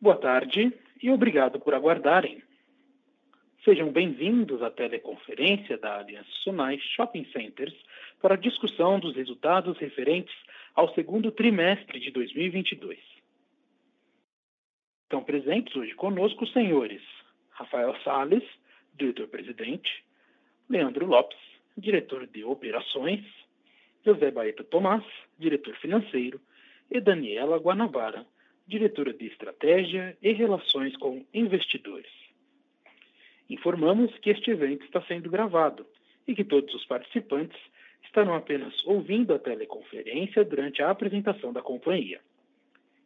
Boa tarde e obrigado por aguardarem. Sejam bem-vindos à teleconferência da Aliança Sonai Shopping Centers para a discussão dos resultados referentes ao segundo trimestre de 2022. Estão presentes hoje conosco os senhores Rafael Sales, diretor-presidente, Leandro Lopes, diretor de operações, José Baeta Tomás, diretor financeiro, e Daniela Guanabara, diretora de estratégia e relações com investidores. Informamos que este evento está sendo gravado e que todos os participantes estarão apenas ouvindo a teleconferência durante a apresentação da companhia.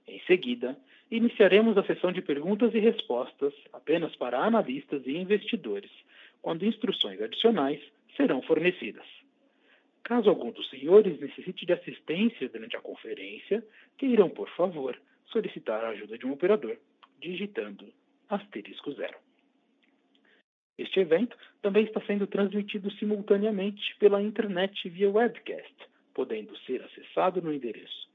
Em seguida, iniciaremos a sessão de perguntas e respostas apenas para analistas e investidores, quando instruções adicionais serão fornecidas. Caso algum dos senhores necessite de assistência durante a conferência, queiram, por favor, solicitar a ajuda de um operador, digitando asterisco zero. Este evento também está sendo transmitido simultaneamente pela internet via webcast, podendo ser acessado no endereço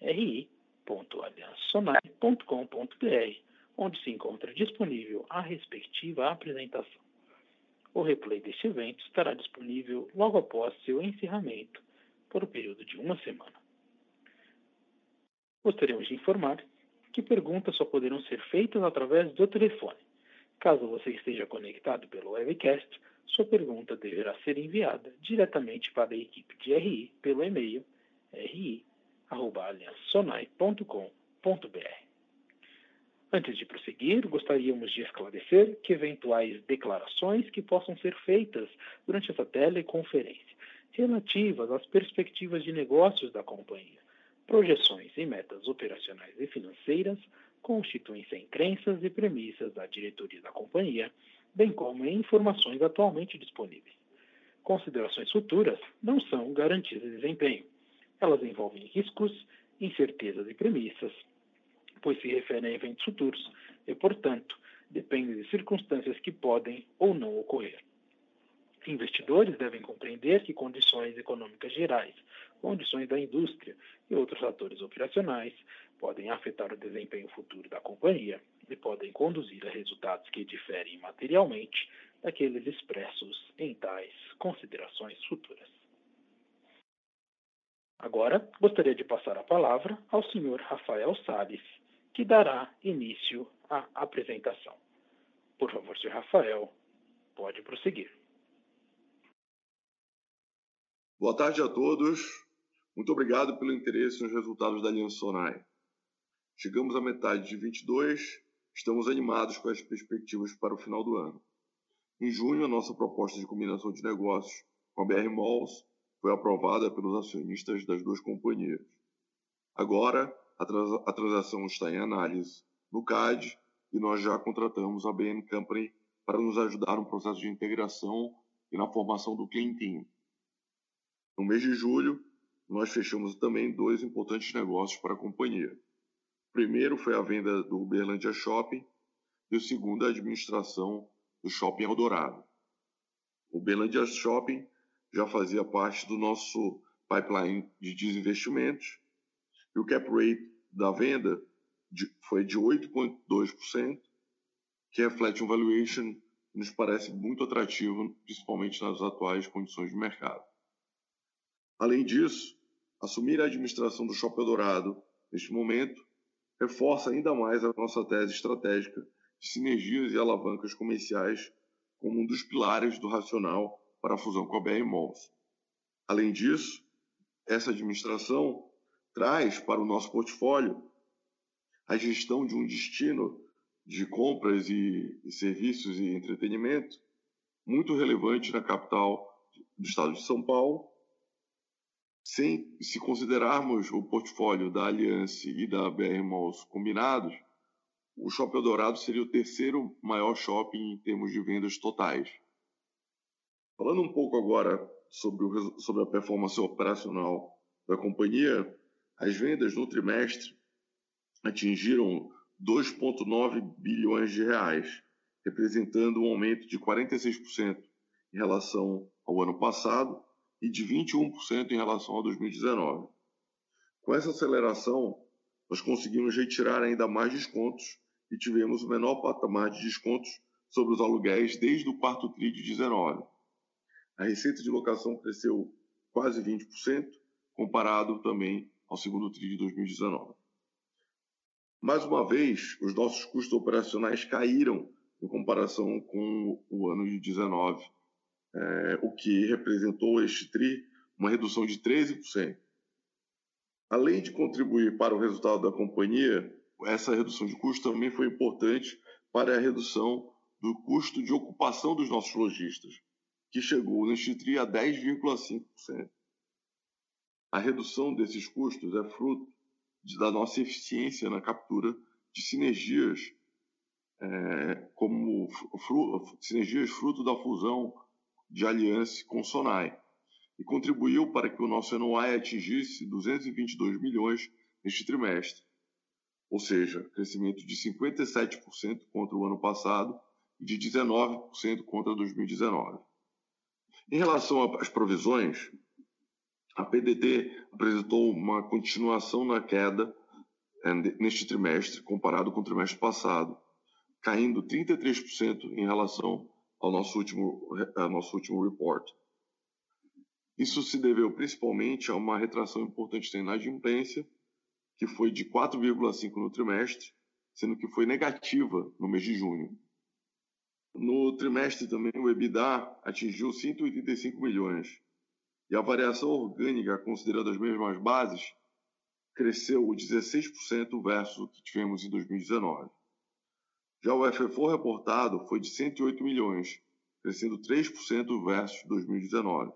ri www.aliançonai.com.br, onde se encontra disponível a respectiva apresentação. O replay deste evento estará disponível logo após seu encerramento, por um período de uma semana. Gostaríamos de informar que perguntas só poderão ser feitas através do telefone. Caso você esteja conectado pelo webcast, sua pergunta deverá ser enviada diretamente para a equipe de RI pelo e-mail ri aliançonai.com.br. Antes de prosseguir, gostaríamos de esclarecer que eventuais declarações que possam ser feitas durante essa teleconferência relativas às perspectivas de negócios da companhia, projeções e metas operacionais e financeiras constituem-se em crenças e premissas da diretoria da companhia, bem como em informações atualmente disponíveis. Considerações futuras não são garantias de desempenho elas envolvem riscos, incertezas e premissas, pois se referem a eventos futuros e, portanto, dependem de circunstâncias que podem ou não ocorrer. Investidores devem compreender que condições econômicas gerais, condições da indústria e outros fatores operacionais podem afetar o desempenho futuro da companhia e podem conduzir a resultados que diferem materialmente daqueles expressos em tais considerações futuras. Agora, gostaria de passar a palavra ao Sr. Rafael Salles, que dará início à apresentação. Por favor, Sr. Rafael, pode prosseguir. Boa tarde a todos. Muito obrigado pelo interesse nos resultados da Aliança Sonai. Chegamos à metade de 22, estamos animados com as perspectivas para o final do ano. Em junho, a nossa proposta de combinação de negócios com a BR Malls foi aprovada pelos acionistas das duas companhias. Agora, a, trans a transação está em análise no CAD e nós já contratamos a BN Company para nos ajudar no processo de integração e na formação do clientinho. No mês de julho, nós fechamos também dois importantes negócios para a companhia. O primeiro foi a venda do Uberlândia Shopping e o segundo a administração do Shopping Eldorado. O Uberlândia Shopping já fazia parte do nosso pipeline de desinvestimentos. E o cap rate da venda foi de 8,2%, que reflete um valuation que nos parece muito atrativo, principalmente nas atuais condições de mercado. Além disso, assumir a administração do Shopping Dourado neste momento reforça ainda mais a nossa tese estratégica de sinergias e alavancas comerciais como um dos pilares do racional para a fusão com a BR Malls. Além disso, essa administração traz para o nosso portfólio a gestão de um destino de compras e, e serviços e entretenimento muito relevante na capital do estado de São Paulo. Sem, se considerarmos o portfólio da Aliança e da BR Malls combinados, o Shopping Eldorado seria o terceiro maior shopping em termos de vendas totais. Falando um pouco agora sobre, o, sobre a performance operacional da companhia, as vendas no trimestre atingiram 2,9 bilhões de reais, representando um aumento de 46% em relação ao ano passado e de 21% em relação a 2019. Com essa aceleração, nós conseguimos retirar ainda mais descontos e tivemos o menor patamar de descontos sobre os aluguéis desde o quarto TRI de 19. A receita de locação cresceu quase 20%, comparado também ao segundo TRI de 2019. Mais uma vez, os nossos custos operacionais caíram em comparação com o ano de 19, é, o que representou este TRI uma redução de 13%. Além de contribuir para o resultado da companhia, essa redução de custo também foi importante para a redução do custo de ocupação dos nossos lojistas, que chegou neste TRI a 10,5%. A redução desses custos é fruto da nossa eficiência na captura de sinergias, é, como fru, sinergias fruto da fusão de aliança com Sonai, e contribuiu para que o nosso NOI atingisse 222 milhões neste trimestre, ou seja, crescimento de 57% contra o ano passado e de 19% contra 2019. Em relação às provisões, a PDT apresentou uma continuação na queda eh, neste trimestre, comparado com o trimestre passado, caindo 33% em relação ao nosso último, ao nosso último report. Isso se deveu principalmente a uma retração importante na inadimplência, que foi de 4,5% no trimestre, sendo que foi negativa no mês de junho. No trimestre também o EBITDA atingiu 185 milhões, e a variação orgânica, considerando as mesmas bases, cresceu 16% versus o que tivemos em 2019. Já o FFO reportado foi de 108 milhões, crescendo 3% versus 2019.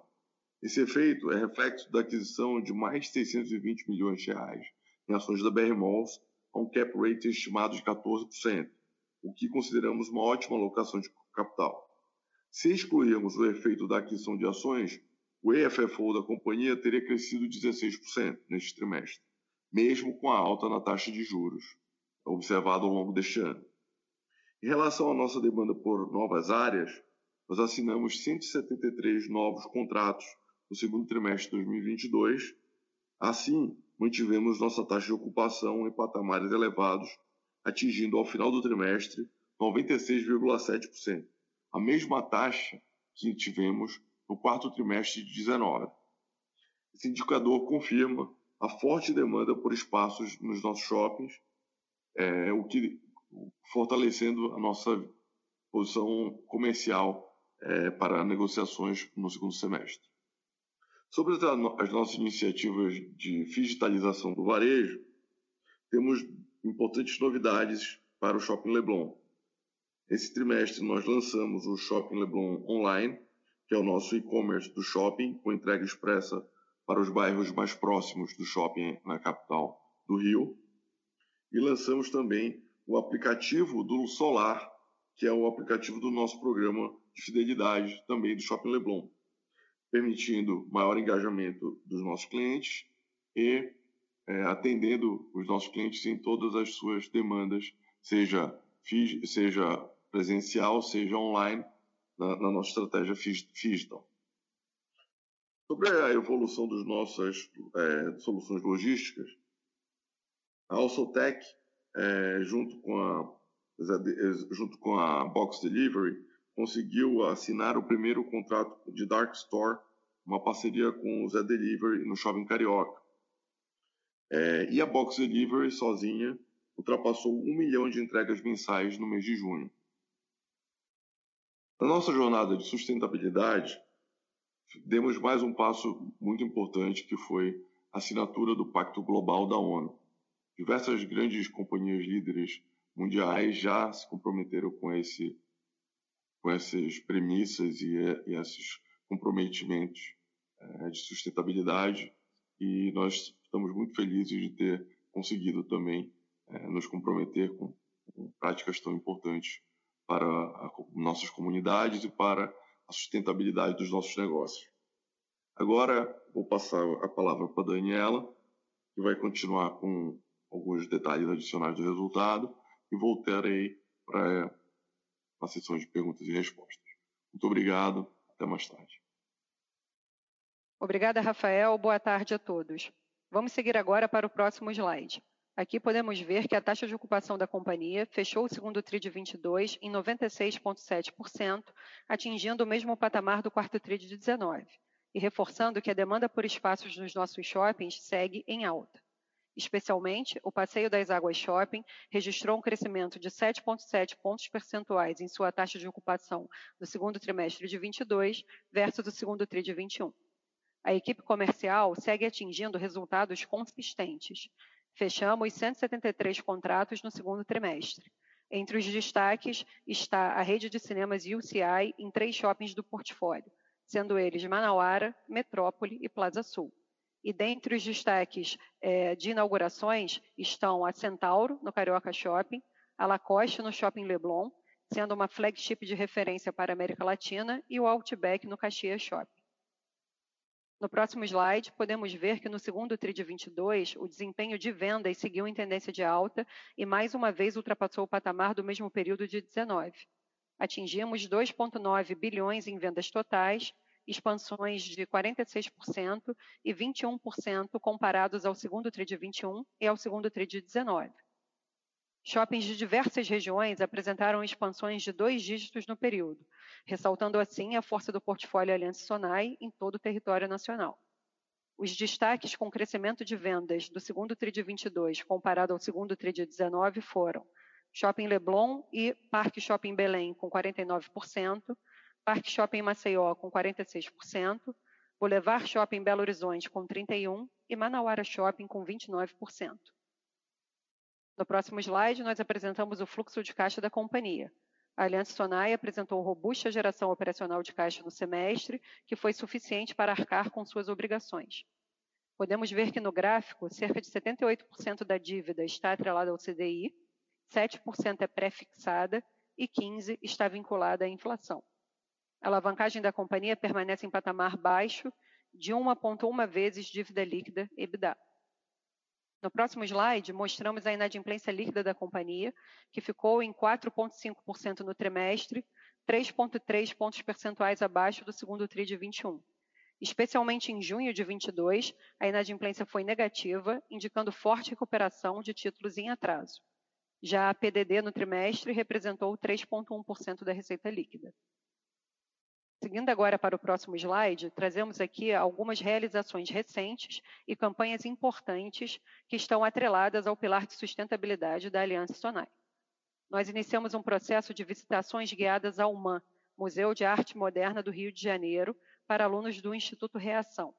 Esse efeito é reflexo da aquisição de mais de 620 milhões de reais em ações da BR Malls a um cap rate estimado de 14%, o que consideramos uma ótima alocação de capital. Se excluirmos o efeito da aquisição de ações, o EFFO da companhia teria crescido 16% neste trimestre, mesmo com a alta na taxa de juros observada ao longo deste ano. Em relação à nossa demanda por novas áreas, nós assinamos 173 novos contratos no segundo trimestre de 2022. Assim, mantivemos nossa taxa de ocupação em patamares elevados, atingindo ao final do trimestre 96,7%, a mesma taxa que tivemos no quarto trimestre de 19. Esse indicador confirma a forte demanda por espaços nos nossos shoppings, é, o que fortalecendo a nossa posição comercial é, para negociações no segundo semestre. Sobre as, as nossas iniciativas de digitalização do varejo, temos importantes novidades para o Shopping Leblon. Esse trimestre nós lançamos o Shopping Leblon Online, que é o nosso e-commerce do shopping, com entrega expressa para os bairros mais próximos do shopping na capital do Rio. E lançamos também o aplicativo do Solar, que é o aplicativo do nosso programa de fidelidade também do Shopping Leblon, permitindo maior engajamento dos nossos clientes e é, atendendo os nossos clientes em todas as suas demandas, seja, seja presencial, seja online, na, na nossa estratégia digital. Sobre a evolução das nossas é, soluções logísticas, a Alsotec, é, junto, com a, junto com a Box Delivery, conseguiu assinar o primeiro contrato de Dark Store, uma parceria com o Zé Delivery no Shopping Carioca. É, e a Box Delivery sozinha ultrapassou um milhão de entregas mensais no mês de junho. Na nossa jornada de sustentabilidade, demos mais um passo muito importante que foi a assinatura do Pacto Global da ONU. Diversas grandes companhias líderes mundiais já se comprometeram com esse com essas premissas e, e esses comprometimentos é, de sustentabilidade e nós estamos muito felizes de ter conseguido também é, nos comprometer com, com práticas tão importantes para a, nossas comunidades e para a sustentabilidade dos nossos negócios. Agora vou passar a palavra para a Daniela, que vai continuar com alguns detalhes adicionais do resultado e voltarei para a sessão de perguntas e respostas. Muito obrigado, até mais tarde. Obrigada, Rafael. Boa tarde a todos. Vamos seguir agora para o próximo slide. Aqui podemos ver que a taxa de ocupação da companhia fechou o segundo TRI de 22 em 96,7%, atingindo o mesmo patamar do quarto TRI de 19, e reforçando que a demanda por espaços nos nossos shoppings segue em alta. Especialmente, o Passeio das Águas Shopping registrou um crescimento de 7,7 pontos percentuais em sua taxa de ocupação no segundo trimestre de 22 versus o segundo TRI de 21. A equipe comercial segue atingindo resultados consistentes, Fechamos 173 contratos no segundo trimestre. Entre os destaques está a rede de cinemas UCI em três shoppings do portfólio, sendo eles Manauara, Metrópole e Plaza Sul. E dentre os destaques é, de inaugurações estão a Centauro, no Carioca Shopping, a Lacoste, no Shopping Leblon, sendo uma flagship de referência para a América Latina, e o Outback, no Caxias Shopping. No próximo slide, podemos ver que no segundo TRI de 22, o desempenho de vendas seguiu em tendência de alta e mais uma vez ultrapassou o patamar do mesmo período de 19. Atingimos 2,9 bilhões em vendas totais, expansões de 46% e 21% comparados ao segundo TRI de 21 e ao segundo TRI de 19. Shoppings de diversas regiões apresentaram expansões de dois dígitos no período, ressaltando assim a força do portfólio Aliança Sonai em todo o território nacional. Os destaques com crescimento de vendas do segundo TRI de 22 comparado ao segundo TRI de 19 foram Shopping Leblon e Parque Shopping Belém com 49%, Parque Shopping Maceió com 46%, Boulevard Shopping Belo Horizonte com 31% e Manauara Shopping com 29%. No próximo slide, nós apresentamos o fluxo de caixa da companhia. A Aliança Sonai apresentou robusta geração operacional de caixa no semestre, que foi suficiente para arcar com suas obrigações. Podemos ver que no gráfico, cerca de 78% da dívida está atrelada ao CDI, 7% é pré-fixada e 15% está vinculada à inflação. A alavancagem da companhia permanece em patamar baixo de 1,1 vezes dívida líquida EBITDA. No próximo slide, mostramos a inadimplência líquida da companhia, que ficou em 4,5% no trimestre, 3,3 pontos percentuais abaixo do segundo TRI de 21. Especialmente em junho de 22, a inadimplência foi negativa, indicando forte recuperação de títulos em atraso. Já a PDD no trimestre representou 3,1% da receita líquida. Seguindo agora para o próximo slide, trazemos aqui algumas realizações recentes e campanhas importantes que estão atreladas ao pilar de sustentabilidade da Aliança Sonai. Nós iniciamos um processo de visitações guiadas ao MAN, Museu de Arte Moderna do Rio de Janeiro, para alunos do Instituto Reação.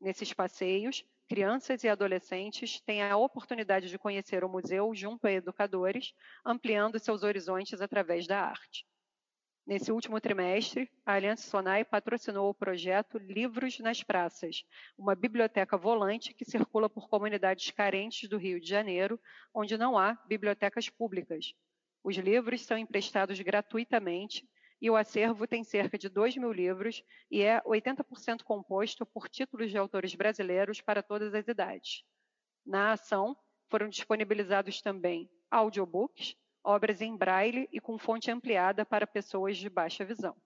Nesses passeios, crianças e adolescentes têm a oportunidade de conhecer o museu junto a educadores, ampliando seus horizontes através da arte. Nesse último trimestre, a Aliança Sonai patrocinou o projeto Livros nas Praças, uma biblioteca volante que circula por comunidades carentes do Rio de Janeiro, onde não há bibliotecas públicas. Os livros são emprestados gratuitamente e o acervo tem cerca de 2 mil livros e é 80% composto por títulos de autores brasileiros para todas as idades. Na ação, foram disponibilizados também audiobooks, obras em braille e com fonte ampliada para pessoas de baixa visão.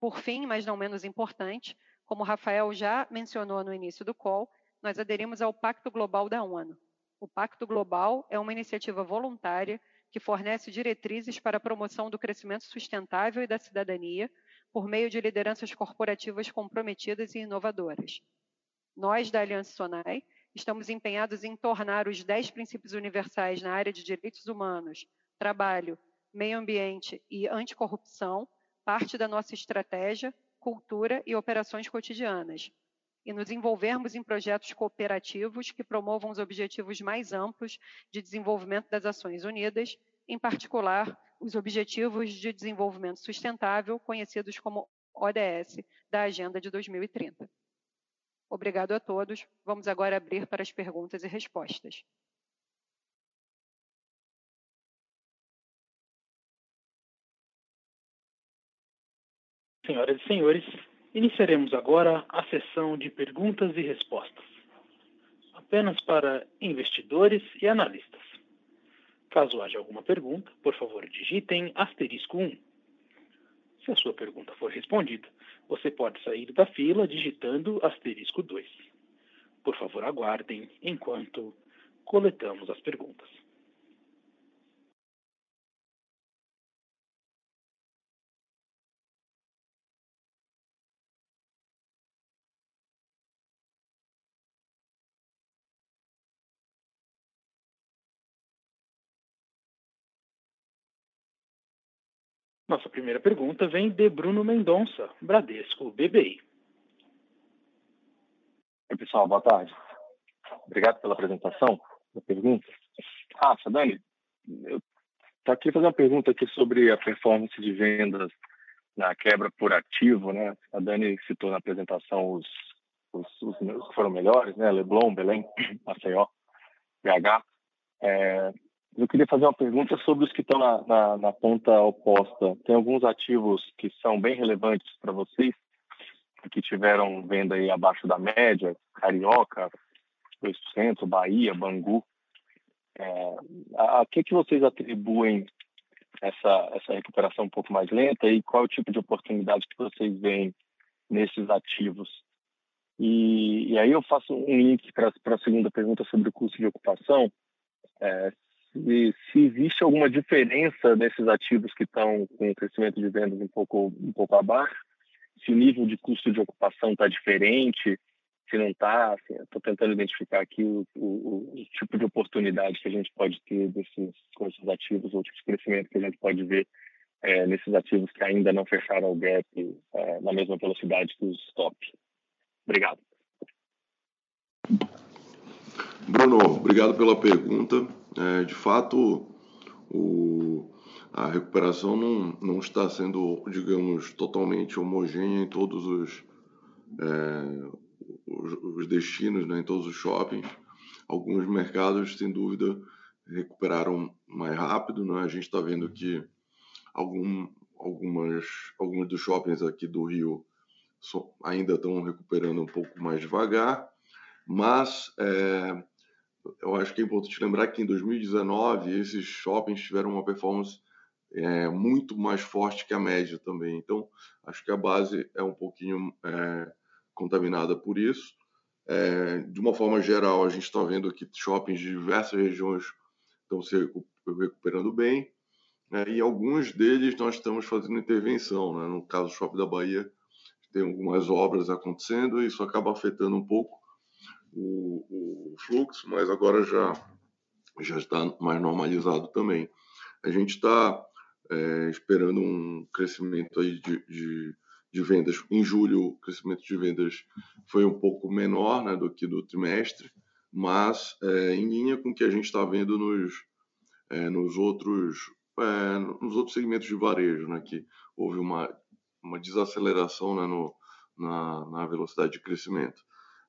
Por fim, mas não menos importante, como Rafael já mencionou no início do call, nós aderimos ao Pacto Global da ONU. O Pacto Global é uma iniciativa voluntária que fornece diretrizes para a promoção do crescimento sustentável e da cidadania por meio de lideranças corporativas comprometidas e inovadoras. Nós, da Aliança Sonai, estamos empenhados em tornar os 10 princípios universais na área de direitos humanos, trabalho, meio ambiente e anticorrupção parte da nossa estratégia, cultura e operações cotidianas, e nos envolvermos em projetos cooperativos que promovam os objetivos mais amplos de desenvolvimento das Nações Unidas, em particular os Objetivos de Desenvolvimento Sustentável, conhecidos como ODS, da Agenda de 2030. Obrigado a todos. Vamos agora abrir para as perguntas e respostas. Senhoras e senhores, iniciaremos agora a sessão de perguntas e respostas. Apenas para investidores e analistas. Caso haja alguma pergunta, por favor, digitem asterisco 1. Se a sua pergunta for respondida, você pode sair da fila digitando asterisco 2. Por favor, aguardem enquanto coletamos as perguntas. Nossa primeira pergunta vem de Bruno Mendonça, Bradesco BBI. Oi, pessoal, boa tarde. Obrigado pela apresentação, da pergunta. Rafa, Dani, eu aqui fazer uma pergunta aqui sobre a performance de vendas na quebra por ativo, né? A Dani citou na apresentação os, os, os que foram melhores, né? Leblon, Belém, Maceió, BH. É, eu queria fazer uma pergunta sobre os que estão na, na, na ponta oposta. Tem alguns ativos que são bem relevantes para vocês, que tiveram venda aí abaixo da média, Carioca, 2%, Bahia, Bangu. É, a, a que, que vocês atribuem essa, essa recuperação um pouco mais lenta e qual é o tipo de oportunidade que vocês veem nesses ativos? E, e aí eu faço um link para a segunda pergunta sobre o custo de ocupação. É, se, se existe alguma diferença desses ativos que estão com crescimento de vendas um pouco, um pouco abaixo, se o nível de custo de ocupação está diferente, se não está, assim, estou tentando identificar aqui o, o, o, tipo de oportunidade que a gente pode ter desses, com esses ativos, ou tipo de crescimento que a gente pode ver é, nesses ativos que ainda não fecharam o gap é, na mesma velocidade que os top. Obrigado. Bruno, obrigado pela pergunta. É, de fato, o, a recuperação não, não está sendo, digamos, totalmente homogênea em todos os, é, os, os, destinos, né, em todos os shoppings. Alguns mercados, sem dúvida, recuperaram mais rápido. Né? A gente está vendo que algum, algumas, alguns dos shoppings aqui do Rio ainda estão recuperando um pouco mais devagar, mas é, eu acho que é importante lembrar que em 2019 esses shoppings tiveram uma performance é, muito mais forte que a média também. Então, acho que a base é um pouquinho é, contaminada por isso. É, de uma forma geral, a gente está vendo que shoppings de diversas regiões estão se recuperando bem. Né, e alguns deles nós estamos fazendo intervenção. Né? No caso do Shopping da Bahia, tem algumas obras acontecendo e isso acaba afetando um pouco o, o fluxo, mas agora já, já está mais normalizado também. A gente está é, esperando um crescimento aí de, de, de, vendas. Em julho, o crescimento de vendas foi um pouco menor né, do que do trimestre, mas é, em linha com o que a gente está vendo nos, é, nos, outros, é, nos outros segmentos de varejo, né, que houve uma, uma desaceleração né, no, na, na velocidade de crescimento.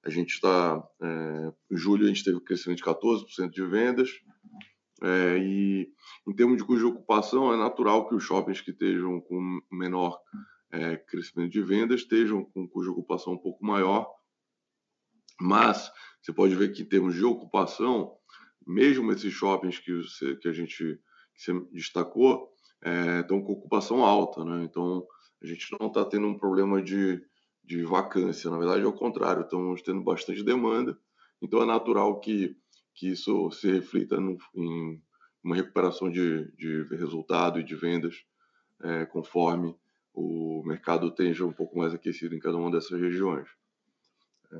A gente está, é, em julho, a gente teve um crescimento de 14% de vendas. É, e em termos de de ocupação, é natural que os shoppings que estejam com menor é, crescimento de vendas estejam com de ocupação um pouco maior. Mas você pode ver que em termos de ocupação, mesmo esses shoppings que, você, que a gente que você destacou, é, estão com ocupação alta. Né? Então, a gente não está tendo um problema de de vacância. Na verdade, é o contrário, estamos tendo bastante demanda, então é natural que, que isso se reflita no, em uma recuperação de, de resultado e de vendas é, conforme o mercado esteja um pouco mais aquecido em cada uma dessas regiões. É,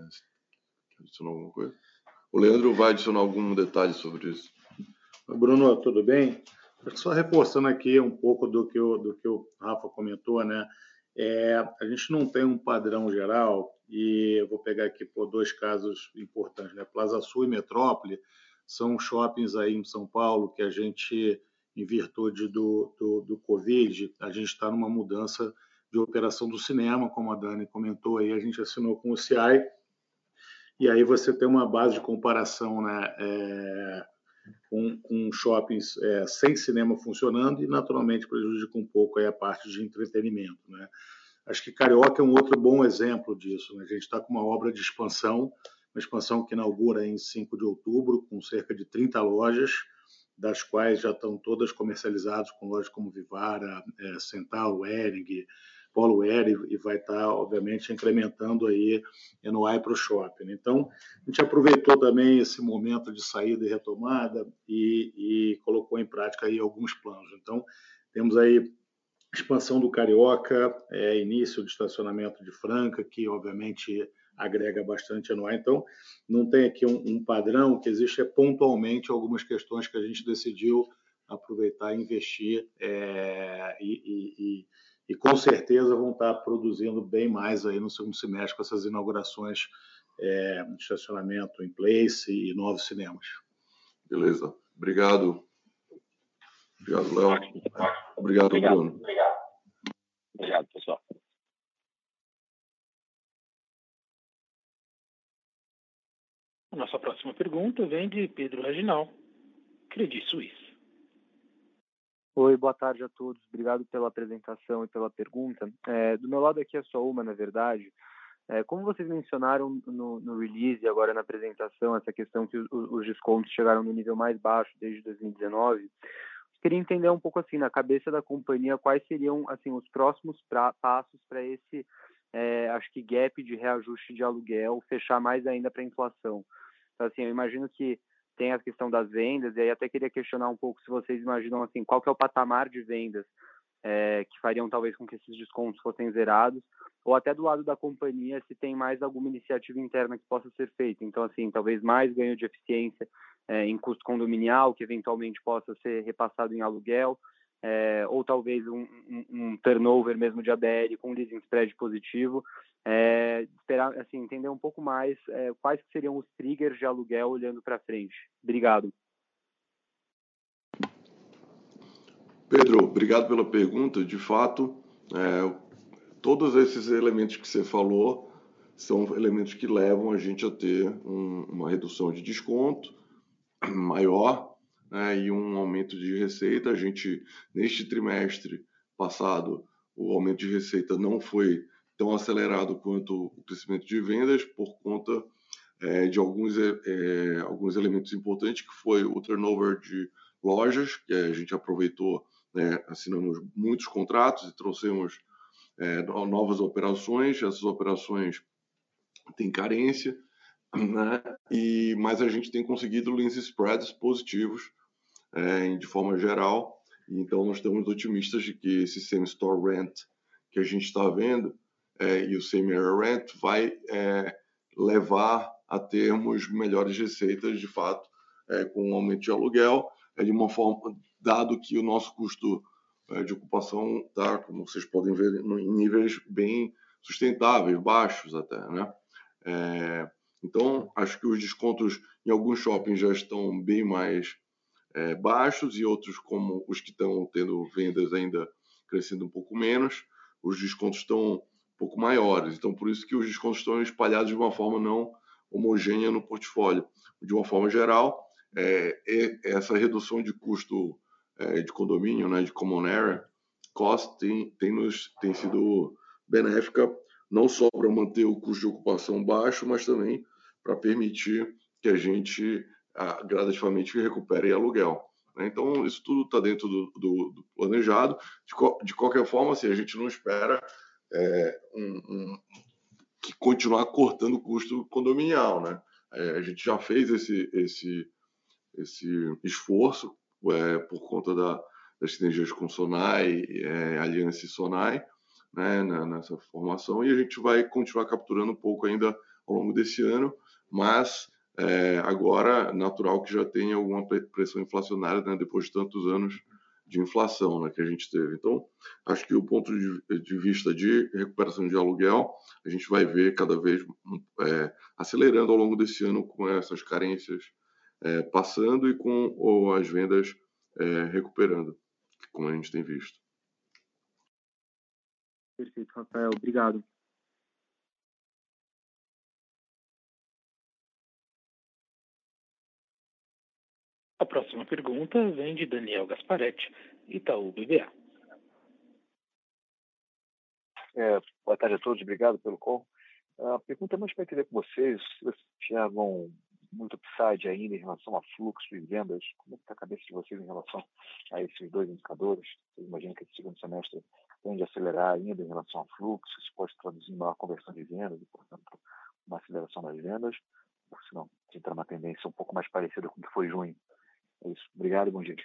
adicionar alguma coisa? O Leandro vai adicionar algum detalhe sobre isso. Bruno, tudo bem? Só reforçando aqui um pouco do que o, do que o Rafa comentou, né? É, a gente não tem um padrão geral e eu vou pegar aqui por dois casos importantes, né? Plaza Sul e Metrópole são shoppings aí em São Paulo que a gente, em virtude do, do, do Covid, a gente está numa mudança de operação do cinema, como a Dani comentou aí, a gente assinou com o CI e aí você tem uma base de comparação, né? É, com, com shoppings é, sem cinema funcionando e, naturalmente, prejudica um pouco aí a parte de entretenimento. Né? Acho que Carioca é um outro bom exemplo disso. Né? A gente está com uma obra de expansão, uma expansão que inaugura em 5 de outubro, com cerca de 30 lojas, das quais já estão todas comercializadas com lojas como Vivara, é, Centauro, Ering, Polware e, e vai estar, tá, obviamente, incrementando aí NOI para o shopping. Então, a gente aproveitou também esse momento de saída e retomada e, e colocou em prática aí alguns planos. Então, temos aí expansão do Carioca, é, início de estacionamento de Franca, que obviamente agrega bastante anual. Então, não tem aqui um, um, padrão, o que existe é pontualmente algumas questões que a gente decidiu aproveitar investir é, e, e, e, e, com certeza vão estar produzindo bem mais aí no segundo semestre com essas inaugurações é, de estacionamento em place e novos cinemas. Beleza. Obrigado. Obrigado, Léo. Obrigado, Obrigado, Bruno. Obrigado. Obrigado, pessoal. A nossa próxima pergunta vem de Pedro Reginal, Credit Suisse. Oi, boa tarde a todos. Obrigado pela apresentação e pela pergunta. É, do meu lado aqui é só uma, na verdade. É, como vocês mencionaram no, no, release e agora na apresentação, essa questão que os, os, descontos chegaram no nível mais baixo desde 2019, queria entender um pouco assim, na cabeça da companhia, quais seriam assim os próximos pra, passos para esse, é, acho que gap de reajuste de aluguel fechar mais ainda para a inflação. Então, assim, eu imagino que tem a questão das vendas, e aí até queria questionar um pouco se vocês imaginam assim, qual que é o patamar de vendas é, que fariam talvez com que esses descontos fossem zerados, ou até do lado da companhia se tem mais alguma iniciativa interna que possa ser feita. Então, assim, talvez mais ganho de eficiência é, em custo condominial, que eventualmente possa ser repassado em aluguel, é, ou talvez um, um, um, turnover mesmo de ABL com leasing spread positivo, é, esperar, assim, entender um pouco mais é, quais seriam os triggers de aluguel olhando para frente. Obrigado. Pedro, obrigado pela pergunta. De fato, é, todos esses elementos que você falou são elementos que levam a gente a ter um, uma redução de desconto maior né, e um aumento de receita. A gente, neste trimestre passado, o aumento de receita não foi tão acelerado quanto o crescimento de vendas por conta é, de alguns, é, alguns elementos importantes, que foi o turnover de lojas, que a gente aproveitou, né, assinamos muitos contratos e trouxemos é, novas operações. Essas operações têm carência, né, e, mas a gente tem conseguido lease spreads positivos é, de forma geral. Então, nós estamos otimistas de que esse same store rent que a gente está vendo é, e o semi-air rent vai é, levar a termos melhores receitas, de fato, é, com um aumento de aluguel, é, de uma forma, dado que o nosso custo é, de ocupação está, como vocês podem ver, em níveis bem sustentáveis, baixos até, né? É, então, acho que os descontos em alguns shoppings já estão bem mais é, baixos e outros, como os que estão tendo vendas ainda crescendo um pouco menos, os descontos estão pouco maiores. Então, por isso que os descontos estão espalhados de uma forma não homogênea no portfólio. De uma forma geral, é essa redução de custo é, de condomínio, né, de common area, cost, tem, tem, nos, tem sido benéfica não só para manter o custo de ocupação baixo, mas também para permitir que a gente a, gradativamente recupere aluguel. Né? Então, isso tudo está dentro do, do, do planejado. De, de, qualquer forma, assim, a gente não espera é, um, um, que continuar cortando o custo condominial, né? É, a gente já fez esse, esse, esse esforço é, por conta da, das sinergias com Sonai, é, Aliança e Sonai, né, nessa formação, e a gente vai continuar capturando um pouco ainda ao longo desse ano, mas é, agora natural que já tenha alguma pressão inflacionária né, depois de tantos anos de inflação né, que a gente teve. Então, acho que o ponto de, vista de recuperação de aluguel, a gente vai ver cada vez é, acelerando ao longo desse ano com essas carências é, passando e com as vendas é, recuperando, como a gente tem visto. Perfeito, Rafael. Obrigado. A próxima pergunta vem de Daniel Gasparetti, Itaú BBA. É, boa tarde a todos, obrigado pelo call. A pergunta é mais para entender com vocês, se vocês enxergam muito upside ainda em relação a fluxo e vendas, como é está a cabeça de vocês em relação a esses dois indicadores? Vocês imaginam que esse segundo semestre tende a acelerar ainda em relação ao fluxo, isso pode traduzir em maior conversão de vendas e, portanto, uma aceleração das vendas, ou se não, entrar uma tendência um pouco mais parecida com o que foi junho. É isso. Obrigado e bom dia.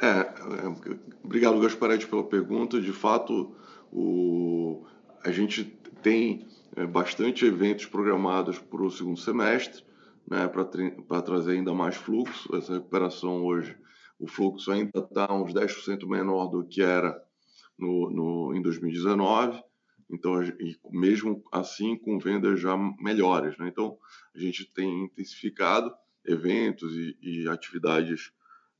É, é, obrigado, Gasparetti, pela pergunta. De fato, o, a gente tem é, bastante eventos programados para o segundo semestre, né, para trazer ainda mais fluxo. Essa recuperação hoje, o fluxo ainda está uns 10% menor do que era no, no, em 2019. Então, mesmo assim, com vendas já melhores. Né? Então, a gente tem intensificado eventos e, e atividades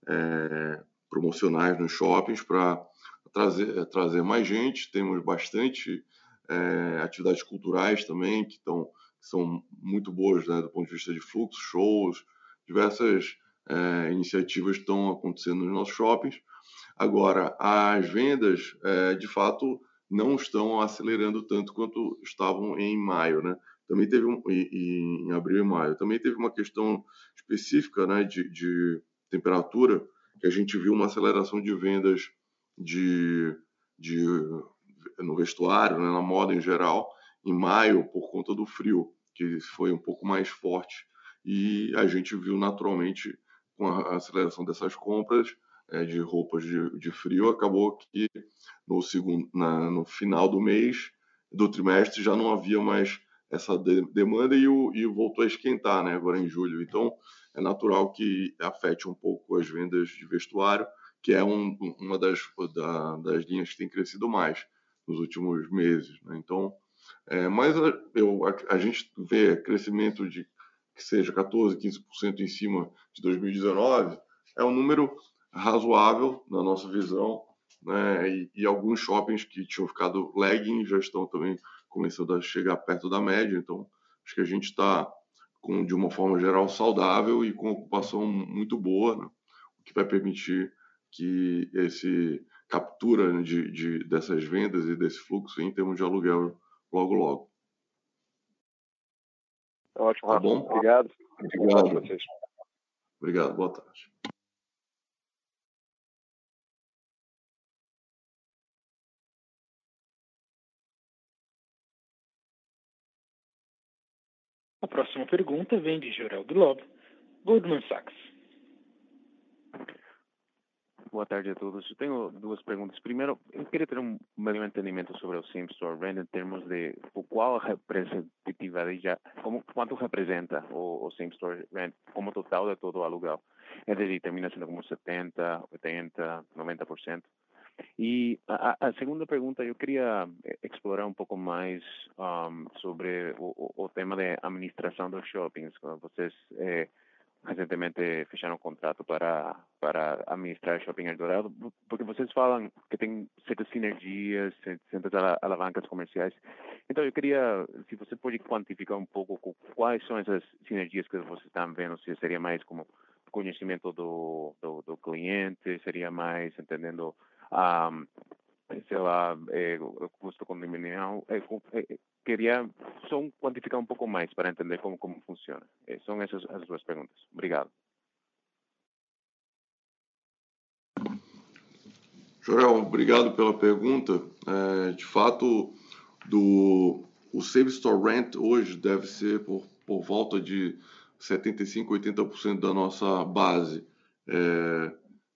é, promocionais nos shoppings para trazer, trazer mais gente. Temos bastante é, atividades culturais também, que, estão, que são muito boas né, do ponto de vista de fluxo, shows, diversas é, iniciativas estão acontecendo nos nossos shoppings. Agora, as vendas, é, de fato, não estão acelerando tanto quanto estavam em maio, né? Também teve um, em, em abril e maio. Também teve uma questão específica, né, de, de temperatura, que a gente viu uma aceleração de vendas de, de no vestuário, né, na moda em geral, em maio por conta do frio, que foi um pouco mais forte. E a gente viu naturalmente com a aceleração dessas compras é, de roupas de, de, frio, acabou que no, segundo, na, no final do mês, do trimestre, já não havia mais essa de, demanda e, o, e voltou a esquentar né, agora em julho. Então, é natural que afete um pouco as vendas de vestuário, que é um, uma das, da, das linhas que tem crescido mais nos últimos meses. Né? Então, é, mas eu, a, a, gente vê crescimento de que seja 14, 15% em cima de 2019, é um número razoável na nossa visão, né? E, e, alguns shoppings que tinham ficado lagging já estão também começando a chegar perto da média. Então, acho que a gente está de uma forma geral saudável e com ocupação muito boa, né? o que vai permitir que esse captura né, de, de, dessas vendas e desse fluxo em termos de aluguel logo logo. Ótimo, tá bom? Obrigado. Obrigado. Obrigado. Boa tarde. A próxima pergunta vem de Jorel Globo, Goldman Sachs. Boa tarde a todos. Eu tenho duas perguntas. Primeiro, eu queria ter um melhor entendimento sobre o Same Store Rent em termos de qual a representatividade, já, como, quanto representa o, o Same Store Rent como total de todo o aluguel. É dizer, termina sendo como 70, 80, 90%. E a, a, segunda pergunta, eu queria eh, explorar um pouco mais um, sobre o, o, tema de administração dos shoppings. Vocês eh, recentemente fecharam um contrato para para administrar Shopping Eldorado, porque vocês falam que tem certas sinergias, certas alavancas comerciais. Então, eu queria, se você pode quantificar um pouco quais são essas sinergias que vocês estão vendo, se seria mais como conhecimento do, do, do cliente, seria mais entendendo um, sei lá, é, custo condominial. É, é, queria só quantificar um pouco mais para entender como, como funciona. São essas as duas perguntas. Obrigado. Jorel, obrigado pela pergunta. De fato, do, o Save Store Rent hoje deve ser por, por volta de 75, 80% da nossa base. É,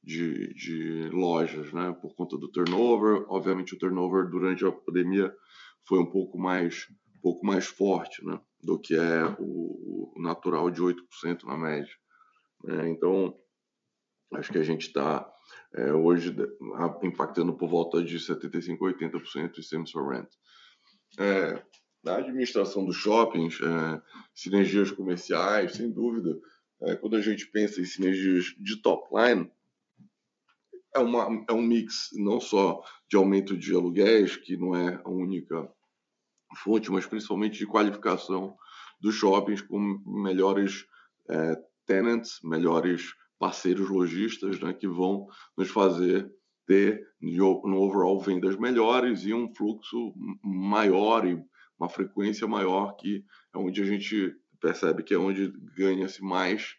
de, de lojas, né? Por conta do turnover. Obviamente, o turnover durante a pandemia foi um pouco mais, um pouco mais forte, né? Do que é o, natural de 8% na média. É, então, acho que a gente está é, hoje impactando por volta de 75%, 80% de same-store rent. É, na administração dos shoppings, é, sinergias comerciais, sem dúvida, é, quando a gente pensa em sinergias de top line, é, uma, é um mix não só de aumento de aluguéis, que não é a única fonte, mas principalmente de qualificação dos shoppings com melhores é, tenants, melhores parceiros lojistas, né, que vão nos fazer ter no overall vendas melhores e um fluxo maior e uma frequência maior que é onde a gente percebe que é onde ganha-se mais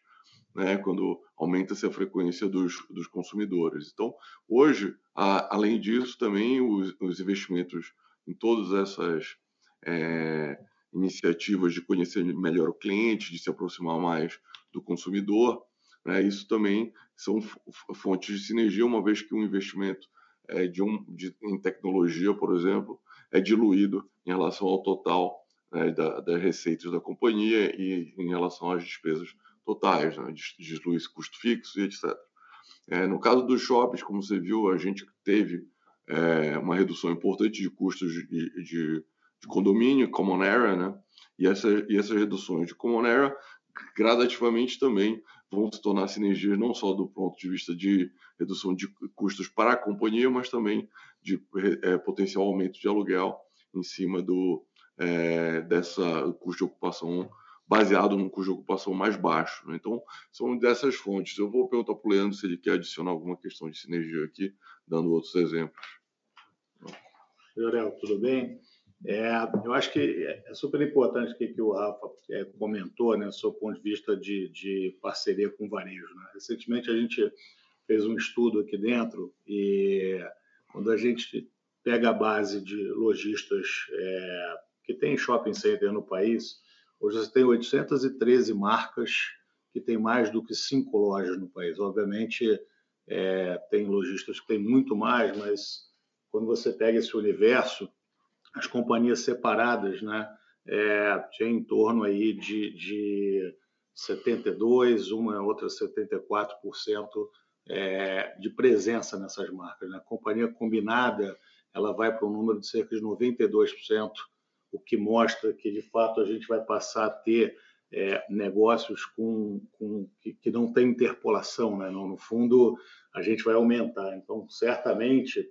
né, quando aumenta-se a frequência dos, dos consumidores. Então, hoje, a, além disso, também os, os, investimentos em todas essas é, iniciativas de conhecer melhor o cliente, de se aproximar mais do consumidor, né, isso também são fontes de sinergia, uma vez que um investimento é, de um, de, em tecnologia, por exemplo, é diluído em relação ao total né, da, das receitas da companhia e em relação às despesas totais, né, distribui custo fixo e etc. É, no caso dos shoppings, como você viu, a gente teve é, uma redução importante de custos de, de, de condomínio, common area, né? E, essa, e essas reduções de common area gradativamente também vão se tornar sinergias não só do ponto de vista de redução de custos para a companhia, mas também de é, potencial aumento de aluguel em cima do é, dessa custo de ocupação baseado custo de ocupação mais baixo. Né? Então, são dessas fontes. Eu vou perguntar para o Leandro se ele quer adicionar alguma questão de sinergia aqui, dando outros exemplos. Jorel, tudo bem? É, eu acho que é super importante o que o Rafa é, comentou, né, do ponto de vista de, de parceria com o varejo. Né? Recentemente, a gente fez um estudo aqui dentro e quando a gente pega a base de lojistas é, que tem shopping center no país, Hoje você tem 813 marcas que tem mais do que cinco lojas no país. Obviamente, é, tem lojistas que têm muito mais, mas quando você pega esse universo, as companhias separadas, né, é, tem em torno aí de, de 72, uma outra 74% é, de presença nessas marcas. Né? A companhia combinada ela vai para um número de cerca de 92% o que mostra que, de fato, a gente vai passar a ter é, negócios com, com que, que, não tem interpolação, né? no, no fundo, a gente vai aumentar. Então, certamente,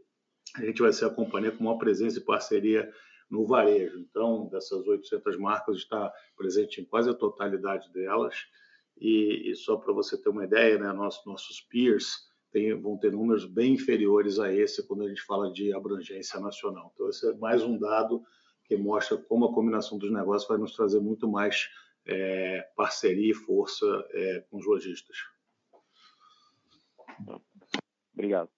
a gente vai ser a companhia com maior presença e parceria no varejo. Então, dessas 800 marcas, está presente em quase a totalidade delas. E, e só para você ter uma ideia, né, nossos, nossos peers tem, vão ter números bem inferiores a esse quando a gente fala de abrangência nacional. Então, esse é mais um dado que mostra como a combinação dos negócios vai nos trazer muito mais é, parceria e força é, com os lojistas. Obrigado.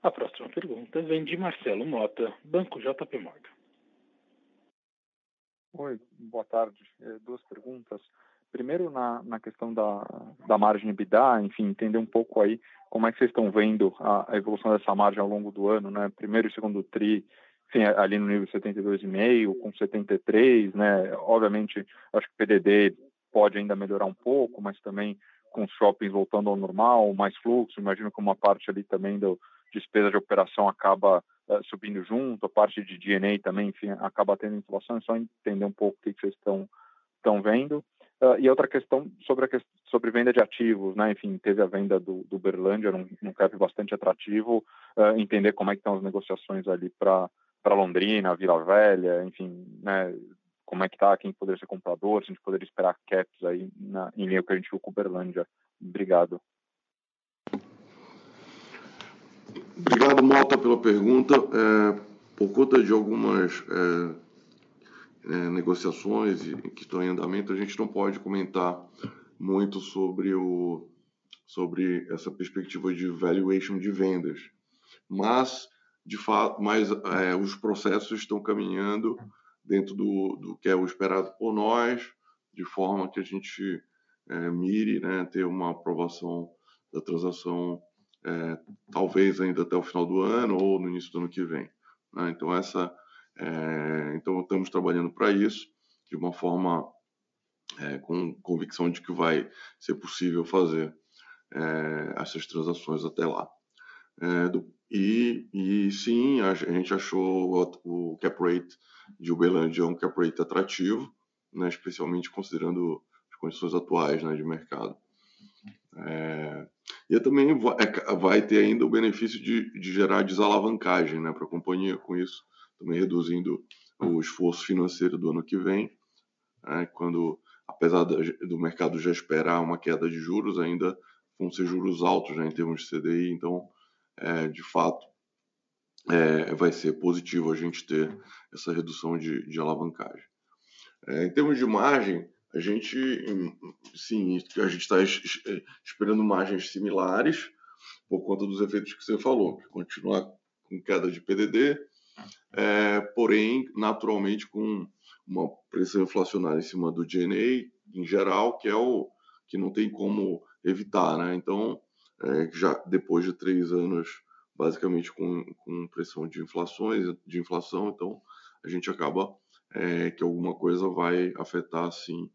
A próxima pergunta vem de Marcelo Mota, Banco JP Morgan. Oi, boa tarde. É, duas perguntas. Primeiro, na, na questão da, da margem EBITDA, enfim, entender um pouco aí como é que vocês estão vendo a, a evolução dessa margem ao longo do ano, né? Primeiro e segundo TRI, enfim, ali no nível 72,5, com 73, né? Obviamente, acho que o PDD pode ainda melhorar um pouco, mas também com os shoppings voltando ao normal, mais fluxo, imagino que uma parte ali também da despesa de operação acaba uh, subindo junto, a parte de DNA também, enfim, acaba tendo inflação, é só entender um pouco o que, vocês estão, estão vendo. Uh, e outra questão sobre a sobre venda de ativos, né? Enfim, teve a venda do, do Berlândia num, num cap bastante atrativo, uh, entender como é que estão as negociações ali para Londrina, Vila Velha, enfim, né? Como é que tá, quem poderia ser comprador, se a gente poderia esperar caps aí na, em linha que a gente viu com o Berlândia. Obrigado. Obrigado, Mota, pela pergunta. É, por conta de algumas é é, negociações que estão em andamento, a gente não pode comentar muito sobre, o, sobre essa perspectiva de valuation de vendas. Mas, de fato, mas, é, os processos estão caminhando dentro do, do que é o esperado por nós, de forma que a gente é, mire né, ter uma aprovação da transação é, talvez ainda até o final do ano ou no início do ano que vem. Né? Então, essa é, então, estamos trabalhando para isso, de uma forma é, com convicção de que vai ser possível fazer é, essas transações até lá. É, do, e, e, sim, a, gente achou o, o cap rate de Uberlândia um cap rate atrativo, né, especialmente considerando as condições atuais né, de mercado. É, e também vai, é, vai, ter ainda o benefício de, de gerar desalavancagem né, para a companhia com isso também reduzindo o esforço financeiro do ano que vem, né, quando, apesar do mercado já esperar uma queda de juros, ainda vão ser juros altos né, em termos de CDI, então, é, de fato, é, vai ser positivo a gente ter essa redução de, de alavancagem. É, em termos de margem, a gente, sim, a gente está esperando margens similares por conta dos efeitos que você falou, continuar com queda de PDD, é, porém, naturalmente, com uma pressão inflacionária em cima do DNA em geral, que é o que não tem como evitar, né? Então, é, já depois de três anos basicamente com, com pressão de inflações, de inflação, então a gente acaba é, que alguma coisa vai afetar sim,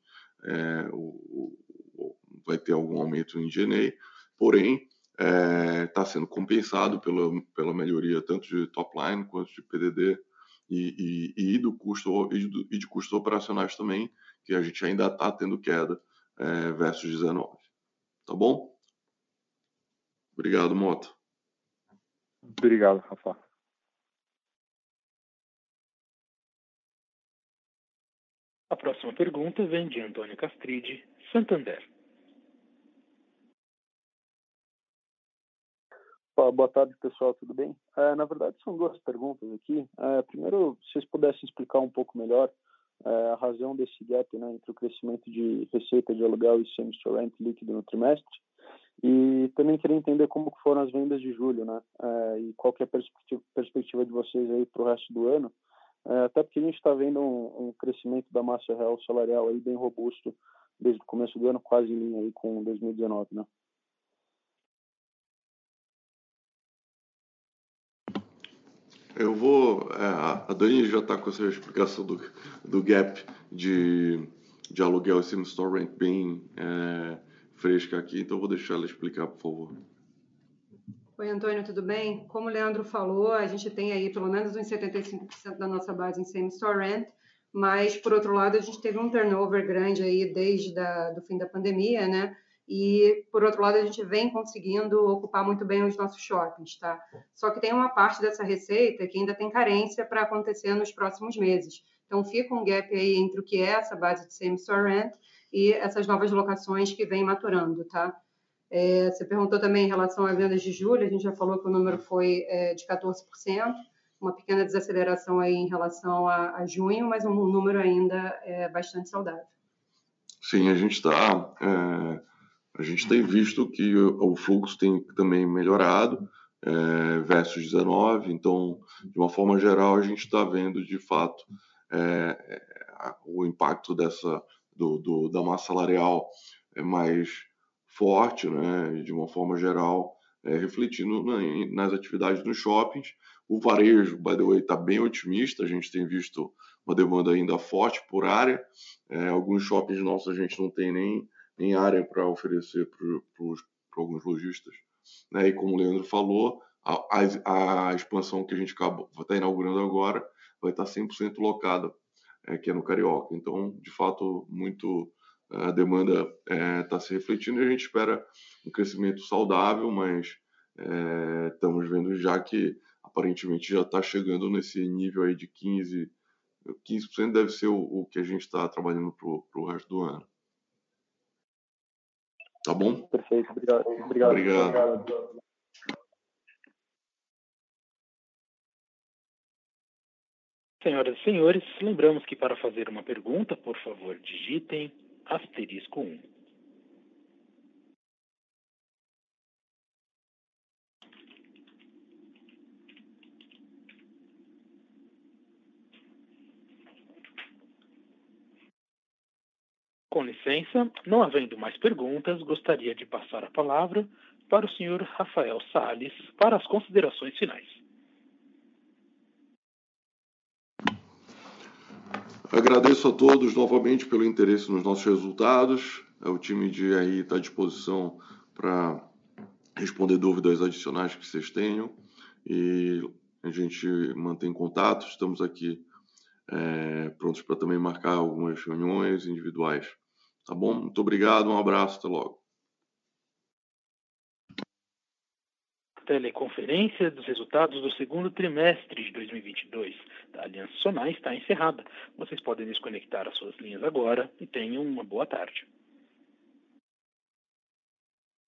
é, o, o, vai ter algum aumento em GNA, porém está é, sendo compensado pela, pela melhoria tanto de top line quanto de PDD e, e, e do custo e de, e de custos operacionais também, que a gente ainda está tendo queda é, versus 19. Tá bom? Obrigado, Mota. Obrigado, Rafa. A próxima pergunta vem de Antônio Castride, Santander. Boa tarde, pessoal, tudo bem? É, na verdade, são duas perguntas aqui. É, primeiro, se vocês pudessem explicar um pouco melhor é, a razão desse gap né, entre o crescimento de receita de aluguel e same-store rent líquido no trimestre. E também queria entender como foram as vendas de julho, né? É, e qual é a perspectiva, perspectiva de vocês aí para o resto do ano. É, até porque a gente está vendo um, um, crescimento da massa real salarial aí bem robusto desde o começo do ano, quase em linha aí com 2019, né? Eu vou. É, a Dani já está com essa explicação do, do gap de, de aluguel e sim store rent bem é, fresca aqui, então vou deixar ela explicar, por favor. Oi, Antônio, tudo bem? Como o Leandro falou, a gente tem aí pelo menos uns 75% da nossa base em same-store rent, mas, por outro lado, a gente teve um turnover grande aí desde o fim da pandemia, né? E, por outro lado, a gente vem conseguindo ocupar muito bem os nossos shoppings, tá? Só que tem uma parte dessa receita que ainda tem carência para acontecer nos próximos meses. Então, fica um gap aí entre o que é essa base de same-store rent e essas novas locações que vêm maturando, tá? É, você perguntou também em relação a vendas de julho, a gente já falou que o número foi é, de 14%, uma pequena desaceleração aí em relação a, a junho, mas um número ainda é bastante saudável. Sim, a gente está, é, a gente tem visto que o, fluxo tem também melhorado é, versus 19, então, de uma forma geral, a gente está vendo de fato é, o impacto dessa do, do, da massa salarial é mais forte, né, de uma forma geral, é, refletindo na, nas atividades nos shoppings. O varejo, by the way, está bem otimista, a gente tem visto uma demanda ainda forte por área. É, alguns shoppings nossos a gente não tem nem, nem área para oferecer para alguns lojistas. Né? E como o Leandro falou, a, a, a expansão que a gente está inaugurando agora vai estar 100% locada é, que é no Carioca. Então, de fato, muito a demanda está é, tá se refletindo e a gente espera um crescimento saudável, mas é, estamos vendo já que aparentemente já está chegando nesse nível aí de 15, 15% deve ser o, o que a gente está trabalhando para o resto do ano. Tá bom? Perfeito, obrigado. Obrigado. obrigado. obrigado. Senhoras e senhores, lembramos que para fazer uma pergunta, por favor, digitem asterisco 1. Com licença, não havendo mais perguntas, gostaria de passar a palavra para o senhor Rafael Sales para as considerações finais. Agradeço a todos novamente pelo interesse nos nossos resultados. É, o time de RI está à disposição para responder dúvidas adicionais que vocês tenham. E a gente mantém contato. Estamos aqui é, prontos para também marcar algumas reuniões individuais. Tá bom? Muito obrigado, um abraço, até logo. teleconferência dos resultados do segundo trimestre de 2022 da Aliança Sonai está encerrada. Vocês podem desconectar as suas linhas agora e tenham uma boa tarde.